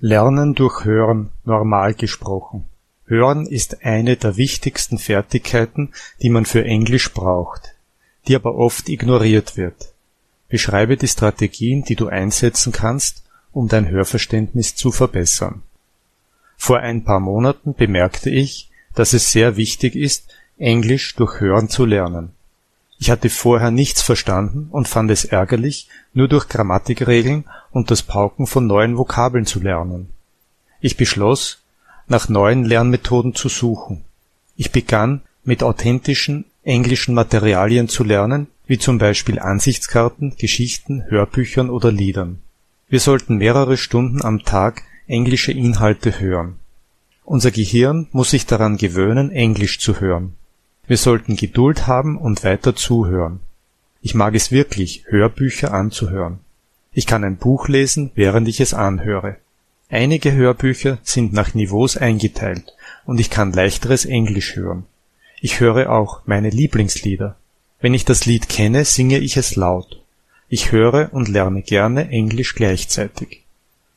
Lernen durch Hören, normal gesprochen. Hören ist eine der wichtigsten Fertigkeiten, die man für Englisch braucht, die aber oft ignoriert wird. Beschreibe die Strategien, die du einsetzen kannst, um dein Hörverständnis zu verbessern. Vor ein paar Monaten bemerkte ich, dass es sehr wichtig ist, Englisch durch Hören zu lernen. Ich hatte vorher nichts verstanden und fand es ärgerlich, nur durch Grammatikregeln und das Pauken von neuen Vokabeln zu lernen. Ich beschloss, nach neuen Lernmethoden zu suchen. Ich begann, mit authentischen englischen Materialien zu lernen, wie zum Beispiel Ansichtskarten, Geschichten, Hörbüchern oder Liedern. Wir sollten mehrere Stunden am Tag englische Inhalte hören. Unser Gehirn muss sich daran gewöhnen, Englisch zu hören. Wir sollten Geduld haben und weiter zuhören. Ich mag es wirklich, Hörbücher anzuhören. Ich kann ein Buch lesen, während ich es anhöre. Einige Hörbücher sind nach Niveaus eingeteilt und ich kann leichteres Englisch hören. Ich höre auch meine Lieblingslieder. Wenn ich das Lied kenne, singe ich es laut. Ich höre und lerne gerne Englisch gleichzeitig